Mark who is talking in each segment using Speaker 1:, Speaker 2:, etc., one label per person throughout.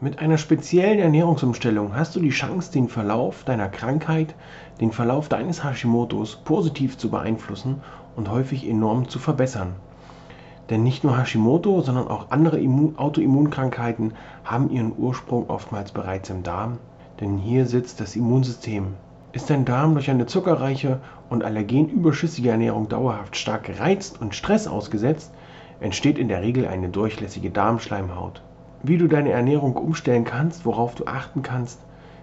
Speaker 1: Mit einer speziellen Ernährungsumstellung hast du die Chance, den Verlauf deiner Krankheit, den Verlauf deines Hashimotos positiv zu beeinflussen und häufig enorm zu verbessern. Denn nicht nur Hashimoto, sondern auch andere Autoimmunkrankheiten haben ihren Ursprung oftmals bereits im Darm, denn hier sitzt das Immunsystem. Ist dein Darm durch eine zuckerreiche und allergenüberschüssige Ernährung dauerhaft stark gereizt und Stress ausgesetzt, entsteht in der Regel eine durchlässige Darmschleimhaut. Wie du deine Ernährung umstellen kannst, worauf du achten kannst,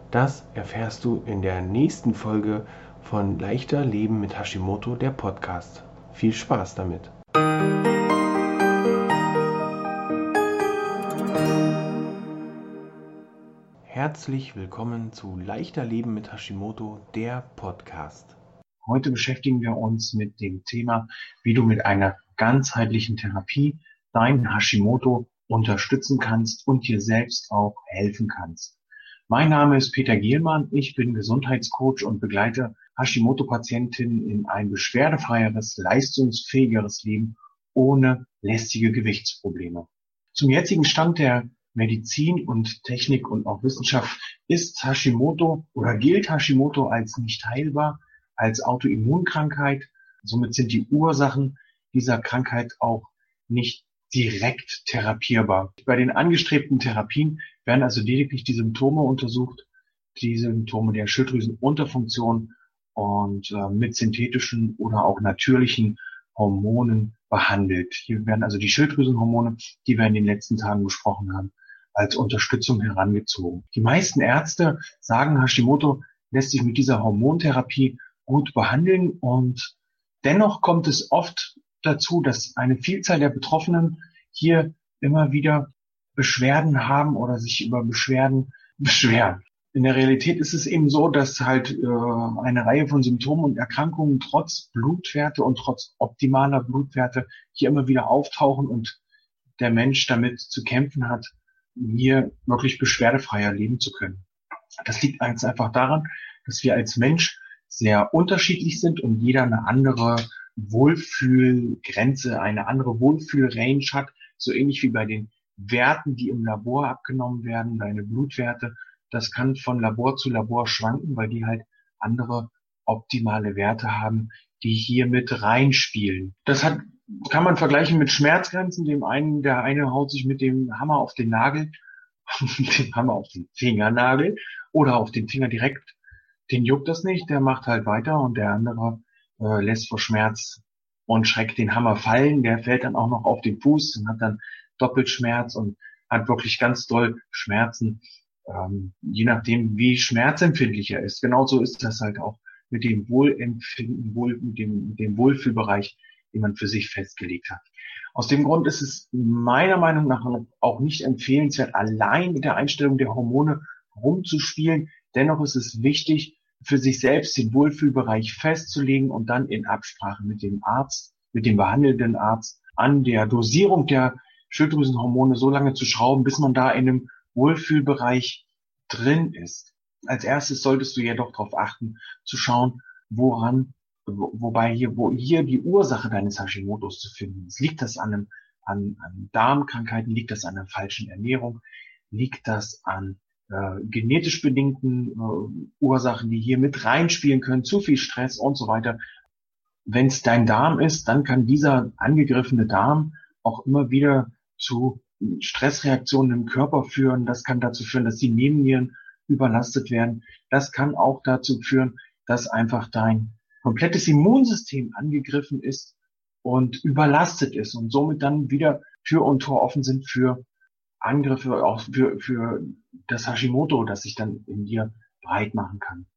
Speaker 1: das erfährst du in der nächsten Folge von Leichter Leben mit Hashimoto, der Podcast. Viel Spaß damit! Herzlich willkommen zu Leichter Leben mit Hashimoto, der Podcast.
Speaker 2: Heute beschäftigen wir uns mit dem Thema, wie du mit einer ganzheitlichen Therapie dein Hashimoto unterstützen kannst und dir selbst auch helfen kannst. Mein Name ist Peter Gielmann, ich bin Gesundheitscoach und begleite Hashimoto-Patientinnen in ein beschwerdefreieres, leistungsfähigeres Leben ohne lästige Gewichtsprobleme. Zum jetzigen Stand der Medizin und Technik und auch Wissenschaft ist Hashimoto oder gilt Hashimoto als nicht heilbar, als Autoimmunkrankheit. Somit sind die Ursachen dieser Krankheit auch nicht direkt therapierbar. Bei den angestrebten Therapien werden also lediglich die Symptome untersucht, die Symptome der Schilddrüsenunterfunktion und äh, mit synthetischen oder auch natürlichen Hormonen behandelt. Hier werden also die Schilddrüsenhormone, die wir in den letzten Tagen besprochen haben, als Unterstützung herangezogen. Die meisten Ärzte sagen, Hashimoto lässt sich mit dieser Hormontherapie gut behandeln und dennoch kommt es oft dazu, dass eine Vielzahl der Betroffenen hier immer wieder Beschwerden haben oder sich über Beschwerden beschweren. In der Realität ist es eben so, dass halt äh, eine Reihe von Symptomen und Erkrankungen trotz Blutwerte und trotz optimaler Blutwerte hier immer wieder auftauchen und der Mensch damit zu kämpfen hat, hier wirklich beschwerdefreier leben zu können. Das liegt einfach daran, dass wir als Mensch sehr unterschiedlich sind und jeder eine andere Wohlfühlgrenze, eine andere Wohlfühlrange hat, so ähnlich wie bei den Werten, die im Labor abgenommen werden, deine Blutwerte. Das kann von Labor zu Labor schwanken, weil die halt andere optimale Werte haben, die hier mit reinspielen. Das hat, kann man vergleichen mit Schmerzgrenzen. Dem einen, der eine haut sich mit dem Hammer auf den Nagel, dem Hammer auf den Fingernagel oder auf den Finger direkt. Den juckt das nicht, der macht halt weiter und der andere äh, lässt vor Schmerz und Schreck den Hammer fallen. Der fällt dann auch noch auf den Fuß und hat dann doppelt Schmerz und hat wirklich ganz doll Schmerzen, ähm, je nachdem, wie schmerzempfindlich er ist. Genauso ist das halt auch mit dem Wohlempfinden, wohl, mit dem, mit dem Wohlfühlbereich, den man für sich festgelegt hat. Aus dem Grund ist es meiner Meinung nach auch nicht empfehlenswert, allein mit der Einstellung der Hormone rumzuspielen. Dennoch ist es wichtig, für sich selbst den Wohlfühlbereich festzulegen und dann in Absprache mit dem Arzt, mit dem behandelnden Arzt an der Dosierung der Schilddrüsenhormone so lange zu schrauben, bis man da in einem Wohlfühlbereich drin ist. Als erstes solltest du jedoch darauf achten, zu schauen, woran, wobei hier, wo hier die Ursache deines Hashimoto's zu finden ist. Liegt das an, einem, an, an Darmkrankheiten? Liegt das an einer falschen Ernährung? Liegt das an äh, genetisch bedingten äh, Ursachen, die hier mit reinspielen können, zu viel Stress und so weiter. Wenn es dein Darm ist, dann kann dieser angegriffene Darm auch immer wieder zu Stressreaktionen im Körper führen. Das kann dazu führen, dass die Nebennieren überlastet werden. Das kann auch dazu führen, dass einfach dein komplettes Immunsystem angegriffen ist und überlastet ist und somit dann wieder Tür und Tor offen sind für Angriffe auch für, für das Hashimoto, das sich dann in dir breit machen kann.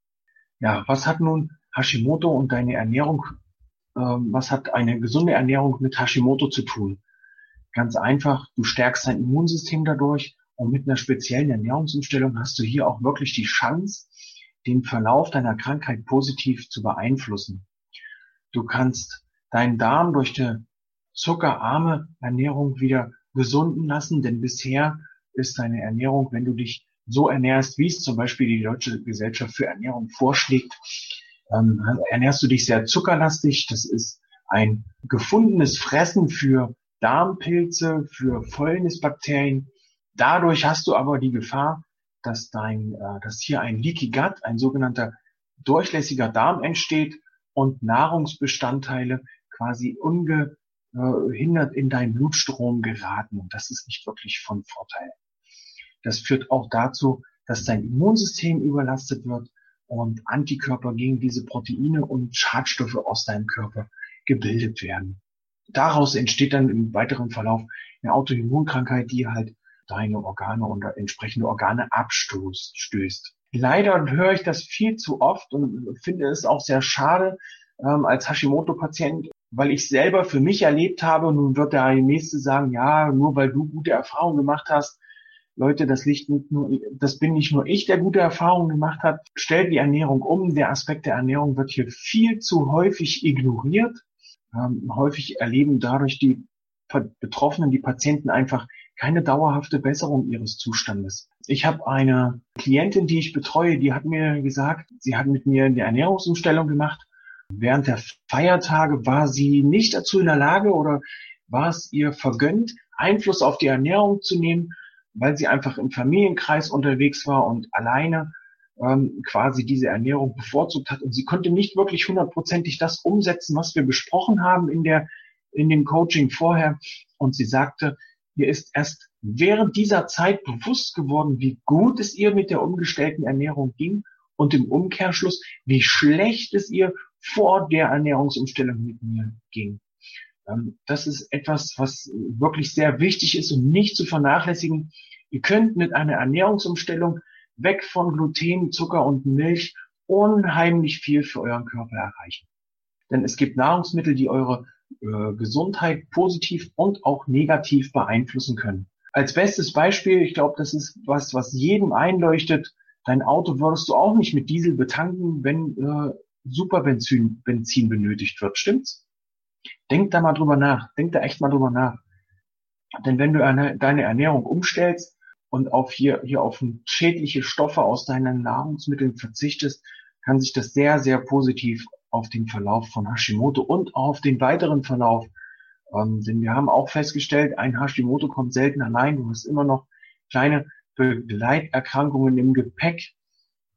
Speaker 2: Ja, was hat nun Hashimoto und deine Ernährung, ähm, was hat eine gesunde Ernährung mit Hashimoto zu tun? Ganz einfach, du stärkst dein Immunsystem dadurch und mit einer speziellen Ernährungsumstellung hast du hier auch wirklich die Chance, den Verlauf deiner Krankheit positiv zu beeinflussen. Du kannst deinen Darm durch eine zuckerarme Ernährung wieder gesunden lassen, denn bisher ist deine Ernährung, wenn du dich so ernährst, wie es zum Beispiel die Deutsche Gesellschaft für Ernährung vorschlägt, ähm, ernährst du dich sehr zuckerlastig. Das ist ein gefundenes Fressen für Darmpilze, für Fäulnisbakterien, Dadurch hast du aber die Gefahr, dass dein, äh, dass hier ein Leaky Gut, ein sogenannter durchlässiger Darm entsteht und Nahrungsbestandteile quasi ungehindert in deinen Blutstrom geraten. Und das ist nicht wirklich von Vorteil. Das führt auch dazu, dass dein Immunsystem überlastet wird und Antikörper gegen diese Proteine und Schadstoffe aus deinem Körper gebildet werden. Daraus entsteht dann im weiteren Verlauf eine Autoimmunkrankheit, die halt deine Organe und entsprechende Organe abstößt. Leider höre ich das viel zu oft und finde es auch sehr schade ähm, als Hashimoto-Patient, weil ich selber für mich erlebt habe, nun wird der nächste sagen, ja, nur weil du gute Erfahrungen gemacht hast, Leute, das liegt nicht nur, das bin nicht nur ich, der gute Erfahrungen gemacht hat. Stellt die Ernährung um. Der Aspekt der Ernährung wird hier viel zu häufig ignoriert. Ähm, häufig erleben dadurch die Betroffenen, die Patienten einfach keine dauerhafte Besserung ihres Zustandes. Ich habe eine Klientin, die ich betreue, die hat mir gesagt, sie hat mit mir eine Ernährungsumstellung gemacht. Während der Feiertage war sie nicht dazu in der Lage oder war es ihr vergönnt, Einfluss auf die Ernährung zu nehmen, weil sie einfach im Familienkreis unterwegs war und alleine ähm, quasi diese Ernährung bevorzugt hat. Und sie konnte nicht wirklich hundertprozentig das umsetzen, was wir besprochen haben in der in dem Coaching vorher. Und sie sagte, Ihr ist erst während dieser Zeit bewusst geworden, wie gut es ihr mit der umgestellten Ernährung ging und im Umkehrschluss, wie schlecht es ihr vor der Ernährungsumstellung mit mir ging. Ähm, das ist etwas, was wirklich sehr wichtig ist und nicht zu vernachlässigen. Ihr könnt mit einer Ernährungsumstellung weg von Gluten, Zucker und Milch unheimlich viel für euren Körper erreichen. Denn es gibt Nahrungsmittel, die eure äh, Gesundheit positiv und auch negativ beeinflussen können. Als bestes Beispiel, ich glaube, das ist was, was jedem einleuchtet. Dein Auto würdest du auch nicht mit Diesel betanken, wenn äh, Superbenzin Benzin benötigt wird. Stimmt's? Denk da mal drüber nach. Denk da echt mal drüber nach. Denn wenn du eine, deine Ernährung umstellst und auf hier, hier auf schädliche Stoffe aus deinen Nahrungsmitteln verzichtest, kann sich das sehr, sehr positiv auf den Verlauf von Hashimoto und auf den weiteren Verlauf. Ähm, denn wir haben auch festgestellt, ein Hashimoto kommt selten allein. Du hast immer noch kleine Begleiterkrankungen im Gepäck.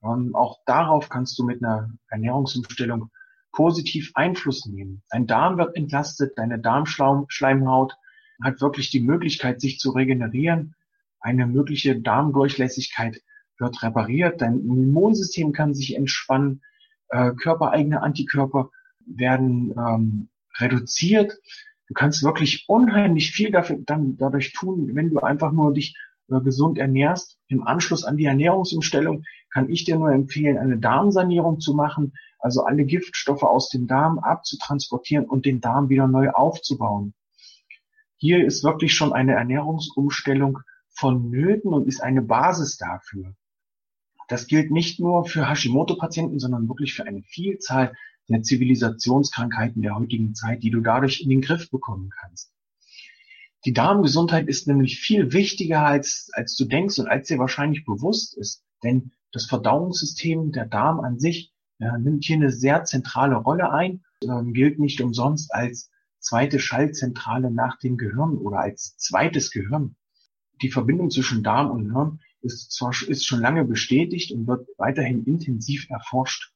Speaker 2: Ähm, auch darauf kannst du mit einer Ernährungsumstellung positiv Einfluss nehmen. Dein Darm wird entlastet, deine Darmschleimhaut hat wirklich die Möglichkeit, sich zu regenerieren. Eine mögliche Darmdurchlässigkeit wird repariert, dein Immunsystem kann sich entspannen, äh, körpereigene Antikörper werden ähm, reduziert. Du kannst wirklich unheimlich viel dafür, dann, dadurch tun, wenn du einfach nur dich gesund ernährst. Im Anschluss an die Ernährungsumstellung kann ich dir nur empfehlen, eine Darmsanierung zu machen, also alle Giftstoffe aus dem Darm abzutransportieren und den Darm wieder neu aufzubauen. Hier ist wirklich schon eine Ernährungsumstellung vonnöten und ist eine Basis dafür. Das gilt nicht nur für Hashimoto-Patienten, sondern wirklich für eine Vielzahl der Zivilisationskrankheiten der heutigen Zeit, die du dadurch in den Griff bekommen kannst. Die Darmgesundheit ist nämlich viel wichtiger, als, als du denkst und als dir wahrscheinlich bewusst ist. Denn das Verdauungssystem, der Darm an sich, ja, nimmt hier eine sehr zentrale Rolle ein, ähm, gilt nicht umsonst als zweite Schaltzentrale nach dem Gehirn oder als zweites Gehirn. Die Verbindung zwischen Darm und Hirn ist zwar ist schon lange bestätigt und wird weiterhin intensiv erforscht.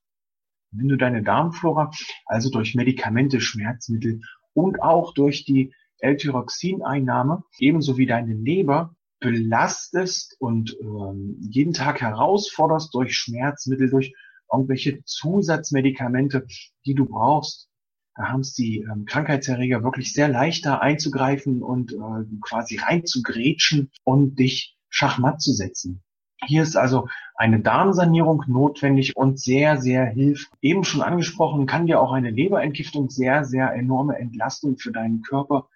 Speaker 2: Wenn du deine Darmflora also durch Medikamente, Schmerzmittel und auch durch die L-Tyroxineinnahme ebenso wie deine Leber belastest und ähm, jeden Tag herausforderst durch Schmerzmittel, durch irgendwelche Zusatzmedikamente, die du brauchst, da haben es die ähm, Krankheitserreger wirklich sehr leicht da einzugreifen und äh, quasi reinzugrätschen und dich Schachmatt zu setzen. Hier ist also eine Darmsanierung notwendig und sehr, sehr hilft. Eben schon angesprochen, kann dir auch eine Leberentgiftung sehr, sehr enorme Entlastung für deinen Körper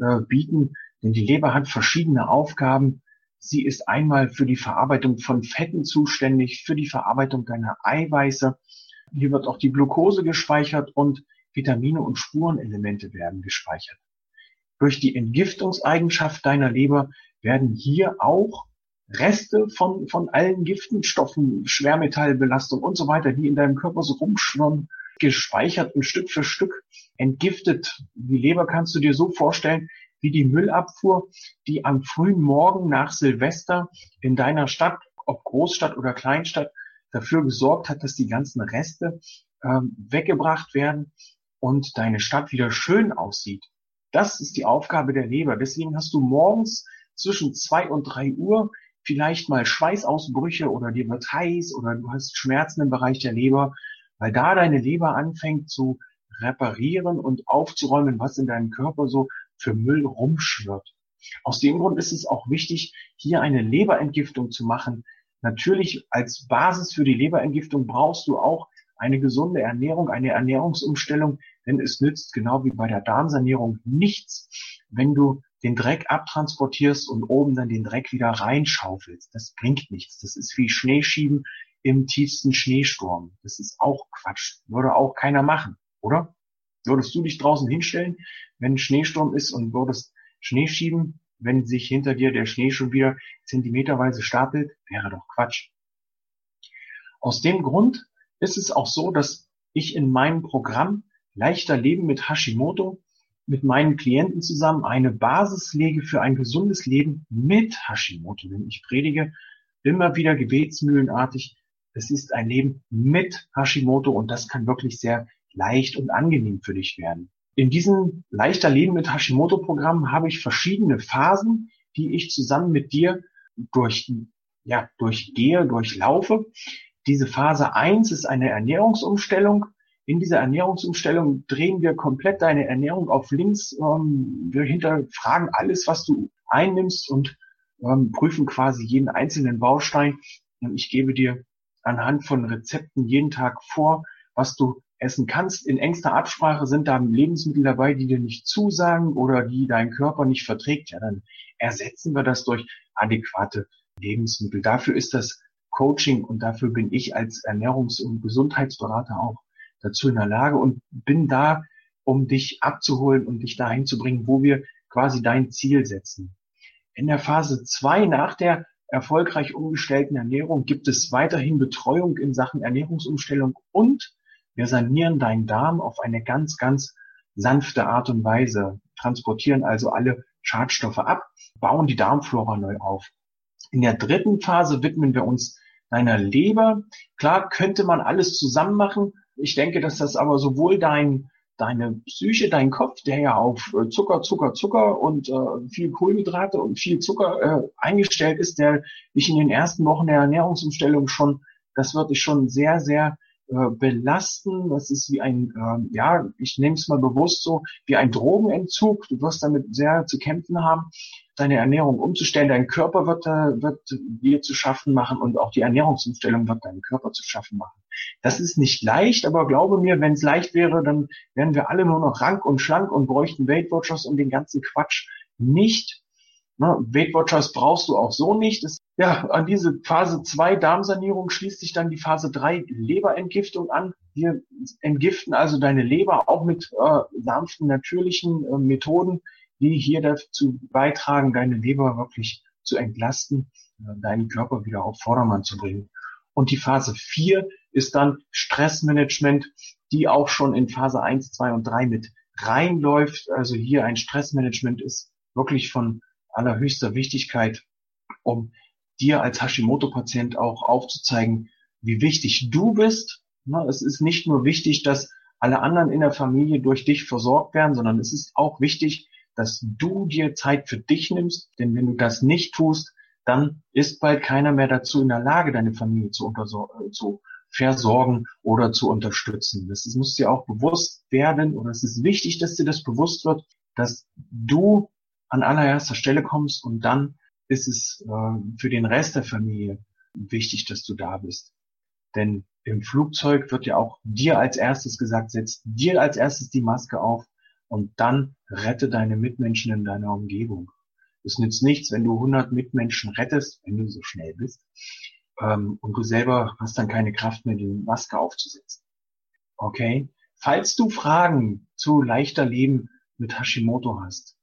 Speaker 2: äh, bieten, denn die Leber hat verschiedene Aufgaben. Sie ist einmal für die Verarbeitung von Fetten zuständig, für die Verarbeitung deiner Eiweiße. Hier wird auch die Glucose gespeichert und Vitamine und Spurenelemente werden gespeichert. Durch die Entgiftungseigenschaft deiner Leber werden hier auch Reste von, von allen Giftenstoffen, Schwermetallbelastung und so weiter, die in deinem Körper so rumschwimmen, gespeichert und Stück für Stück entgiftet. Die Leber kannst du dir so vorstellen wie die Müllabfuhr, die am frühen Morgen nach Silvester in deiner Stadt, ob Großstadt oder Kleinstadt, dafür gesorgt hat, dass die ganzen Reste ähm, weggebracht werden und deine Stadt wieder schön aussieht. Das ist die Aufgabe der Leber. Deswegen hast du morgens zwischen zwei und drei Uhr vielleicht mal Schweißausbrüche oder dir wird heiß oder du hast Schmerzen im Bereich der Leber, weil da deine Leber anfängt zu reparieren und aufzuräumen, was in deinem Körper so für Müll rumschwirrt. Aus dem Grund ist es auch wichtig, hier eine Leberentgiftung zu machen. Natürlich als Basis für die Leberentgiftung brauchst du auch eine gesunde Ernährung, eine Ernährungsumstellung, denn es nützt genau wie bei der Darmsanierung nichts, wenn du den Dreck abtransportierst und oben dann den Dreck wieder reinschaufelst. Das bringt nichts. Das ist wie Schneeschieben im tiefsten Schneesturm. Das ist auch Quatsch. Würde auch keiner machen, oder? Würdest du dich draußen hinstellen, wenn ein Schneesturm ist und würdest Schnee schieben, wenn sich hinter dir der Schnee schon wieder zentimeterweise stapelt? Wäre doch Quatsch. Aus dem Grund ist es auch so, dass ich in meinem Programm Leichter Leben mit Hashimoto mit meinen Klienten zusammen eine Basis lege für ein gesundes Leben mit Hashimoto. Denn ich predige immer wieder gebetsmühlenartig, es ist ein Leben mit Hashimoto und das kann wirklich sehr leicht und angenehm für dich werden. In diesem leichter Leben mit Hashimoto Programm habe ich verschiedene Phasen, die ich zusammen mit dir durch, ja, durchgehe, durchlaufe. Diese Phase eins ist eine Ernährungsumstellung in dieser Ernährungsumstellung drehen wir komplett deine Ernährung auf links. Ähm, wir hinterfragen alles, was du einnimmst und ähm, prüfen quasi jeden einzelnen Baustein. Ich gebe dir anhand von Rezepten jeden Tag vor, was du essen kannst. In engster Absprache sind da Lebensmittel dabei, die dir nicht zusagen oder die dein Körper nicht verträgt. Ja, dann ersetzen wir das durch adäquate Lebensmittel. Dafür ist das Coaching und dafür bin ich als Ernährungs- und Gesundheitsberater auch dazu in der Lage und bin da, um dich abzuholen und dich dahin zu bringen, wo wir quasi dein Ziel setzen. In der Phase zwei nach der erfolgreich umgestellten Ernährung gibt es weiterhin Betreuung in Sachen Ernährungsumstellung und wir sanieren deinen Darm auf eine ganz, ganz sanfte Art und Weise, transportieren also alle Schadstoffe ab, bauen die Darmflora neu auf. In der dritten Phase widmen wir uns deiner Leber. Klar könnte man alles zusammen machen, ich denke, dass das aber sowohl dein, deine Psyche, dein Kopf, der ja auf äh, Zucker, Zucker, Zucker und äh, viel Kohlenhydrate und viel Zucker äh, eingestellt ist, der dich in den ersten Wochen der Ernährungsumstellung schon, das wird dich schon sehr, sehr äh, belasten. Das ist wie ein, äh, ja, ich nehme es mal bewusst so, wie ein Drogenentzug. Du wirst damit sehr zu kämpfen haben, deine Ernährung umzustellen. Dein Körper wird, äh, wird dir zu schaffen machen und auch die Ernährungsumstellung wird deinem Körper zu schaffen machen. Das ist nicht leicht, aber glaube mir, wenn es leicht wäre, dann wären wir alle nur noch rank und schlank und bräuchten Weight Watchers und den ganzen Quatsch nicht. Ne, Weight Watchers brauchst du auch so nicht. Das, ja, an diese Phase 2 Darmsanierung schließt sich dann die Phase 3 Leberentgiftung an. Wir entgiften also deine Leber auch mit äh, sanften, natürlichen äh, Methoden, die hier dazu beitragen, deine Leber wirklich zu entlasten, äh, deinen Körper wieder auf Vordermann zu bringen. Und die Phase 4 ist dann Stressmanagement, die auch schon in Phase 1, 2 und 3 mit reinläuft. Also hier ein Stressmanagement ist wirklich von allerhöchster Wichtigkeit, um dir als Hashimoto-Patient auch aufzuzeigen, wie wichtig du bist. Es ist nicht nur wichtig, dass alle anderen in der Familie durch dich versorgt werden, sondern es ist auch wichtig, dass du dir Zeit für dich nimmst. Denn wenn du das nicht tust, dann ist bald keiner mehr dazu in der Lage, deine Familie zu, zu versorgen oder zu unterstützen. Das muss dir auch bewusst werden oder es ist wichtig, dass dir das bewusst wird, dass du an allererster Stelle kommst und dann ist es äh, für den Rest der Familie wichtig, dass du da bist. Denn im Flugzeug wird ja auch dir als erstes gesagt, setz dir als erstes die Maske auf und dann rette deine Mitmenschen in deiner Umgebung. Es nützt nichts, wenn du 100 Mitmenschen rettest, wenn du so schnell bist, ähm, und du selber hast dann keine Kraft mehr, die Maske aufzusetzen. Okay? Falls du Fragen zu leichter Leben mit Hashimoto hast,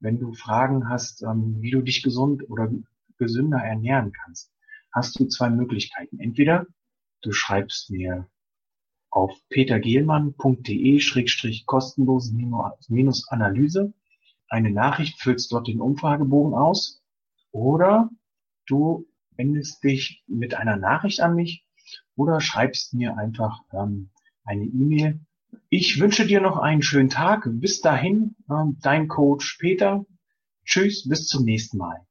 Speaker 2: wenn du Fragen hast, ähm, wie du dich gesund oder gesünder ernähren kannst, hast du zwei Möglichkeiten. Entweder du schreibst mir auf petergehlmann.de-kostenlose Analyse eine Nachricht, füllst dort den Umfragebogen aus oder du wendest dich mit einer Nachricht an mich oder schreibst mir einfach ähm, eine E-Mail. Ich wünsche dir noch einen schönen Tag. Bis dahin, ähm, dein Coach Peter. Tschüss, bis zum nächsten Mal.